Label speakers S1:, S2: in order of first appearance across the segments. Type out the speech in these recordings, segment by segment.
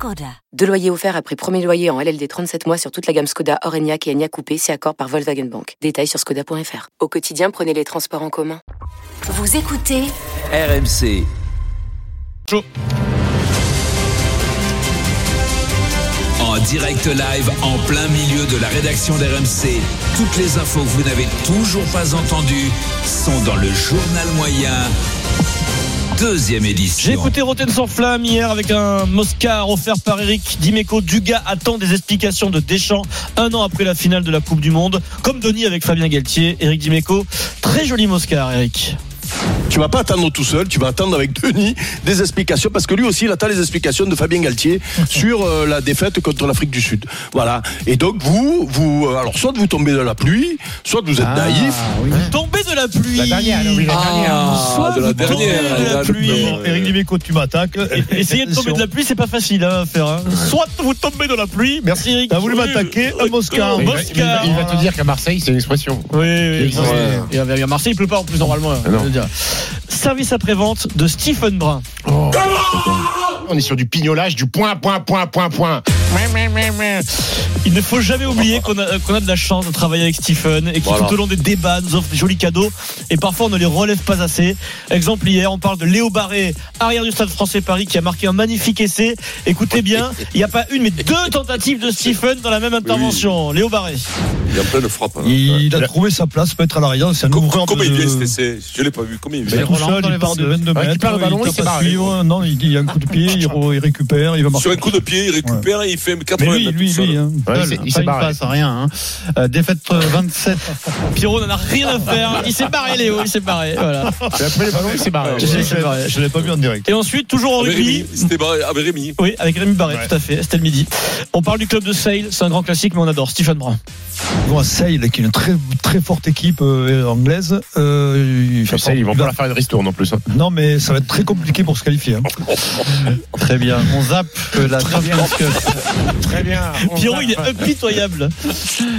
S1: Skoda. Deux loyers offerts après premier loyer en LLD 37 mois sur toute la gamme Skoda, Orenia et Enya Coupé, c'est accord par Volkswagen Bank. Détails sur skoda.fr. Au quotidien, prenez les transports en commun.
S2: Vous écoutez
S3: RMC. En direct live, en plein milieu de la rédaction d'RMC. Toutes les infos que vous n'avez toujours pas entendues sont dans le journal moyen. Deuxième édition.
S4: J'ai écouté Roten sans flamme hier avec un Moscar offert par Eric Dimeco. Dugas attend des explications de Deschamps un an après la finale de la Coupe du Monde. Comme Denis avec Fabien Galtier. Eric Dimeco, très joli Moscar, Eric.
S5: Tu vas pas attendre tout seul, tu vas attendre avec Denis des explications parce que lui aussi il attend les explications de Fabien Galtier sur euh, la défaite contre l'Afrique du Sud. Voilà. Et donc vous, vous, euh, alors soit vous tombez dans la pluie, soit vous êtes
S4: Ah,
S5: naïf.
S4: Vous tombez de la pluie.
S6: La dernière, oui, la dernière.
S4: Ah, Soit
S3: de la
S4: vous tombez
S3: dernière,
S4: de la
S3: la-
S4: pluie.
S6: Eric Dimeco, tu m'attaques.
S4: Essayez de tomber de la pluie, c'est pas facile hein, à faire. hein. Soit vous tombez dans la pluie. Merci Eric.
S6: T'as voulu m'attaquer, un Moscar.
S4: Un
S6: Il va-
S4: Moscar.
S7: Il va te dire qu'à Marseille, c'est une expression.
S4: Oui, oui. Et à Marseille, il pleut pas en plus normalement.
S7: Ah non.
S4: Service après-vente de Stephen Brun.
S7: On est sur du pignolage, du point, point, point, point, point.
S4: Il ne faut jamais oublier qu'on a, qu'on a de la chance de travailler avec Stephen et qui
S3: Voilà.
S4: tout au long des débats nous offre des jolis cadeaux et parfois on ne les relève pas assez. Exemple hier, on parle de Léo Barré, arrière du Stade français Paris qui a marqué un magnifique essai. Écoutez bien, il n'y a pas une mais deux tentatives de Stephen dans la même intervention. Léo Barré.
S8: Il a plein de frappes. hein.
S6: Il a trouvé sa place, peut être à l'arrière. C'est un
S8: Comment
S6: de...
S8: il vient cet essai Je l'ai pas vu. Comment il
S6: Il est
S8: vient
S6: tout seul, il part de 22
S7: Ouais, il
S6: mètres,
S7: perd le ballon, il
S6: à
S7: barré.
S6: suivre. Non, il il y a un coup de pied, il, re- il récupère, il va marquer.
S8: Sur un coup de pied, il récupère et il fait 80
S6: Mais lui, lui, lui, hein,
S7: Ouais, s'est- il
S6: pas
S7: s'est barré.
S6: passe, rien. Hein. Euh, défaite euh, 27.
S4: Pierrot n'en a rien à faire. Il s'est barré Léo, il s'est barré. Voilà.
S7: Et après les ballons, il s'est barré.
S4: Barré.
S6: Je l'ai pas vu en direct.
S4: Et ensuite, toujours en
S8: Avec
S4: rugby.
S8: Rémi, C'était barré- avec Rémi.
S4: Oui, avec Rémi Barré,
S6: Ouais.
S4: tout à fait. C'était le midi. On parle du club de Sale, c'est un grand classique, mais on adore. Stephen Brun.
S6: Ils vont à Sale, qui est une très, très forte équipe euh, anglaise. Euh, il
S7: sais, ils vont pas la faire une ristourne en plus. hein.
S6: Non, mais ça va être très compliqué pour se qualifier. hein. Très bien. On zappe la Cup.
S7: Très bien.
S4: Pierrot, il est impitoyable.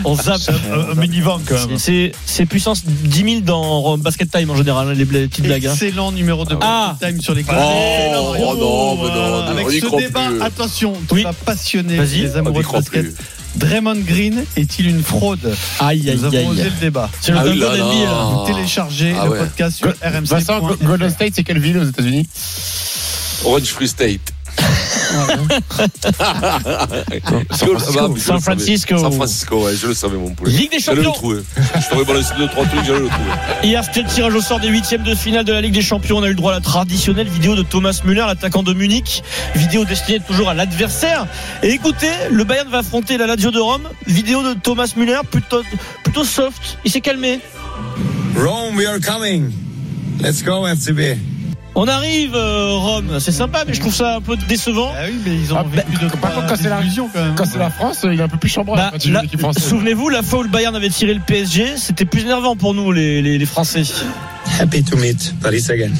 S4: On zappe.
S6: C'est un, mini-vent quand même.
S4: C'est c'est puissance 10 000 dans Basket Time en général, hein, les petites blagues. hein.
S9: Excellent numéro de
S4: Ah.
S9: time sur les
S8: Oh, oh non, mais non, non,
S9: Avec ce débat, attention,
S4: Oui.
S9: va passionner
S4: Vas-y.
S9: les amoureux de basket. Draymond Green est-il une fraude?
S4: Aïe, aïe,
S9: Nous avons osé
S4: aïe.
S9: le débat.
S4: C'est le
S8: Ah là.
S9: Vous téléchargez
S8: Ah
S9: le
S8: ouais.
S9: podcast sur RMC.
S7: Vincent, Go- Golden State, c'est quelle ville aux États-Unis?
S8: Orange Free State.
S4: San Francisco.
S8: San Francisco, ouais, je le savais, mon poulet.
S4: Ligue des
S8: J'allais le
S4: champions.
S8: trouver. Je t'aurais balancé deux, trois trucs, j'allais le trouver.
S4: Hier, c'était le tirage au sort des huitièmes de finale de la Ligue des Champions. On a eu le droit à la traditionnelle vidéo de Thomas Müller, l'attaquant de Munich. Vidéo destinée toujours à l'adversaire. Et écoutez, le Bayern va affronter la Lazio de Rome. Vidéo de Thomas Müller, plutôt, plutôt soft. Il s'est calmé.
S10: Rome, we are coming. Let's go, FCB.
S4: On arrive, euh, Rome. C'est sympa, mais je trouve ça un peu décevant.
S9: Ah oui, mais ils ont
S7: Ah,
S9: vécu de
S7: par contre, quand c'est la-
S9: illusions quand même.
S7: Quand c'est la France, il est un peu plus chambreur
S4: Bah. Souvenez-vous, la fois où le Bayern avait tiré le PSG, c'était plus énervant pour nous, les, les, les Français.
S10: Happy to meet Paris again.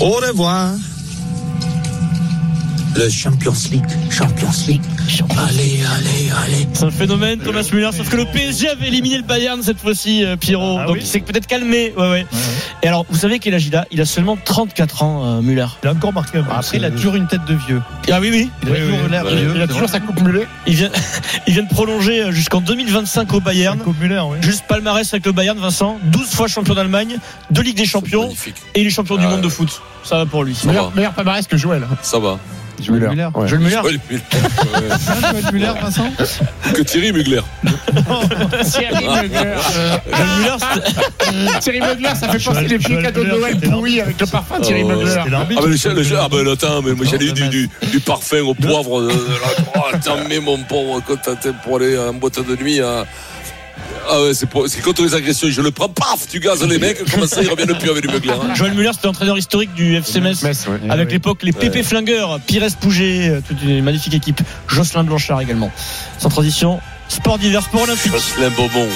S10: Au revoir. Le Champions League, Champions League. Allez, allez, allez.
S4: C'est un phénomène, Thomas Müller. Sauf que le PSG avait éliminé le Bayern cette fois-ci, euh, Pierrot.
S6: Ah
S4: Donc
S6: oui
S4: il s'est peut-être calmé. Ouais, ouais. Et alors, vous savez quel âge il a? Il a seulement 34 ans, euh, Müller.
S6: Il a encore marqué.
S9: Après, il a toujours une tête de vieux.
S4: Ah oui, oui.
S9: Il a
S6: Oui,
S9: toujours
S6: oui.
S9: l'air
S8: Ouais.
S9: vieux.
S7: Il a
S9: c'est
S7: toujours
S9: vrai.
S7: sa coupe mulet.
S4: Il vient, il vient de prolonger euh, jusqu'en 2025 au Bayern.
S6: Müller, oui.
S4: Juste palmarès avec le Bayern, Vincent. 12 fois champion d'Allemagne, deux Ligues des Champions
S8: Magnifique.
S4: et il est champion du
S8: Ah
S4: monde
S8: ouais.
S4: de foot. Ça va pour lui.
S8: Ça va.
S7: Meilleur, meilleur palmarès que Joël.
S8: Ça va.
S7: Joël
S9: Müller.
S7: Ouais.
S8: Le-
S9: Hein, Joël Muller, Vincent
S8: Que Thierry Mugler.
S7: Thierry Mugler.
S4: C'était-
S7: Thierry Mugler, ça fait penser les petits cadeaux de Noël pourris avec le parfum Thierry
S8: Oh,
S7: Mugler.
S8: Ah, mais le, le, ah, ben attends, mais moi j'allais eu du, du, du parfum au poivre. euh, attends, mais mon pauvre, quand t'as- pour aller en boîte de nuit. à- Ah ouais, c'est pour- c'est contre les agressions. Je le prends, paf, tu gazes les mecs. Comment ça, ils reviennent plus avec du Mugler. hein.
S4: Joël Müller, c'était l'entraîneur historique du FC Metz.
S7: Metz, ouais.
S4: Avec l'époque les Pépé Flingueurs, Pires Pouget, euh, toute une magnifique équipe. Jocelyn Blanchard également. Sans transition, sport divers, sport olympique.
S8: Jocelyn Bobon.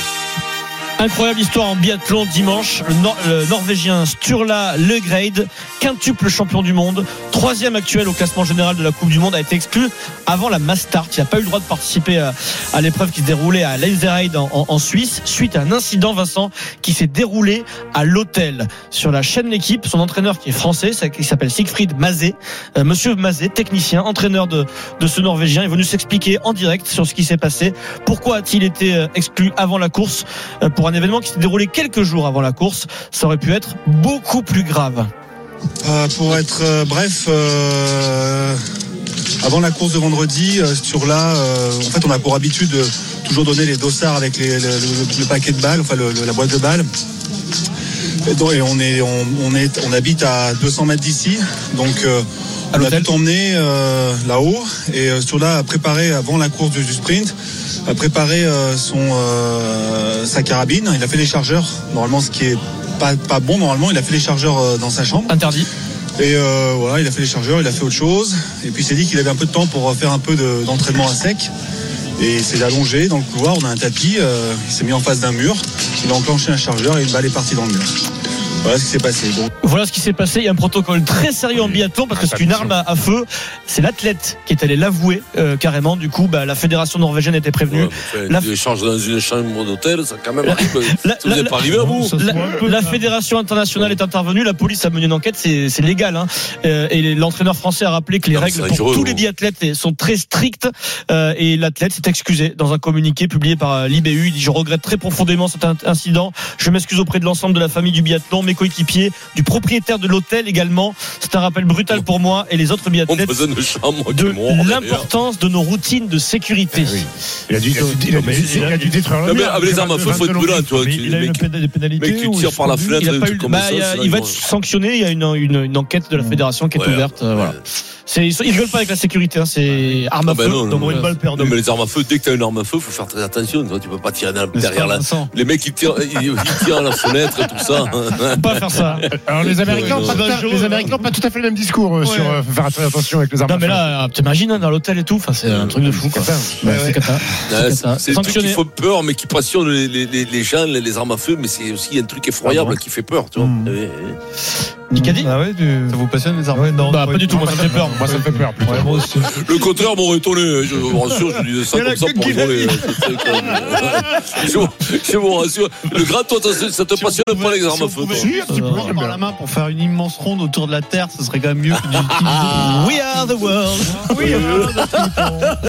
S4: Incroyable histoire en biathlon dimanche. Le, Nor- le Norvégien Sturla Legrade, quintuple champion du monde, troisième actuel au classement général de la Coupe du Monde, a été exclu avant la Mastart. Il n'a pas eu le droit de participer à, l'épreuve qui se déroulait à Leinzerheide en, Suisse, suite à un incident, Vincent, qui s'est déroulé à l'hôtel. Sur la chaîne L'équipe, son entraîneur qui est français, ça- qui s'appelle Siegfried Mazet, euh, Monsieur Mazet, technicien, entraîneur de, de ce Norvégien, est venu s'expliquer en direct sur ce qui s'est passé. Pourquoi a-t-il été euh, exclu avant la course euh, pour un événement qui s'est déroulé quelques jours avant la course Ça aurait pu être beaucoup plus grave.
S2: Euh, pour être euh, bref, euh, avant la course de vendredi, sur là, en fait, on a pour habitude de toujours donner les dossards avec le, paquet de balles, enfin la boîte de balles. Et, on est, on est, on habite à 200 mètres d'ici, donc euh, on a tout emmené euh, là-haut et euh, sur là a préparé avant la course du, du sprint, a préparé euh, son euh, sa carabine. Il a fait les chargeurs. Normalement, ce qui est pas, pas bon normalement, il a fait les chargeurs dans sa chambre.
S4: Interdit.
S2: Et voilà, il a fait les chargeurs, il a fait autre chose. Et puis il s'est dit qu'il avait un peu de temps pour faire un peu de- d'entraînement à sec. Et il s'est allongé dans le couloir, on a un tapis, il s'est mis en face d'un mur, il a enclenché un chargeur et une balle est partie dans le mur. Voilà ce qui s'est passé. Donc,
S4: Voilà ce qui s'est passé. Il y a un protocole très sérieux en biathlon parce que c'est une arme à, à feu. C'est l'athlète qui est allé l'avouer euh, carrément. Du coup, bah, la fédération norvégienne était prévenue.
S8: Ouais, enfin,
S4: La-
S8: dans une chambre d'hôtel, ça quand même arrive.
S4: La-
S8: Ça vous
S4: la-
S8: est pas arrivé à vous
S4: La, la fédération internationale est intervenue, la police a mené une enquête, c'est c'est légal. Hein. Euh, et l'entraîneur français a rappelé que les
S8: Non,
S4: règles pour tous les biathlètes sont très strictes. Euh, et l'athlète s'est excusé dans un communiqué publié par euh, l'IBU. Il dit Je regrette très profondément cet in- incident. Je m'excuse auprès de l'ensemble de la famille du biathlon, mes coéquipiers, du propriétaire de l'hôtel également. C'est un rappel brutal pour moi et les autres
S8: On
S4: biathlètes de l'importance de nos routines de sécurité.
S7: Il a dû, il a dû- il il détruire
S8: les armes à feu, faut être prudent, tu vois. Tu-
S9: il a eu des pénalités
S8: tu tires par la fenêtre,
S4: Il,
S8: des
S4: bah, il, il va être sanctionné. Il y a une, enquête de la fédération qui est ouverte. euh. Voilà. C'est, ils, rigolent pas avec la sécurité. hein, c'est arme à
S8: Ah ben
S4: feu.
S8: non,
S4: donc
S8: non,
S4: une
S8: non.
S4: balle perdue.
S8: Non, mais les armes à feu, dès que t'as une arme à feu, faut faire très attention. toi, Tu peux pas tirer derrière la. Les mecs, ils tirent, ils, ils tirent à la fenêtre et tout ça.
S4: Pas faire ça.
S7: Alors les Américains,
S8: Ouais,
S7: ont pas ont pas tout à fait le même discours euh, sur euh, faire attention avec les armes.
S4: Non mais là, t'imagines hein, dans l'hôtel et tout. Enfin, c'est un truc de fou. Ouais, c'est
S8: le truc qui fait peur, mais qui passionne les, les, les, les gens, les, les armes à feu, mais c'est aussi un truc effroyable qui fait peur, tu vois.
S9: Mm. Ah ouais, tu- ça vous passionne les armes non,
S4: Bah,
S9: ouais.
S4: pas du tout. Moi, ça me fait peur.
S7: Moi ça me fait peur plutôt.
S9: Ouais, moi aussi.
S8: Le contraire m'aurait étonné, je vous rassure, je disais ça comme ça pour
S9: qui l'a
S8: rigoler. Je vous- rassure. Le grand, toi, ça ça te passionne pas les armes à feu.
S7: Si, un petit peu,
S9: Euh, par la main pour faire une immense ronde autour de la Terre, ce serait quand même mieux que du
S4: We are the world.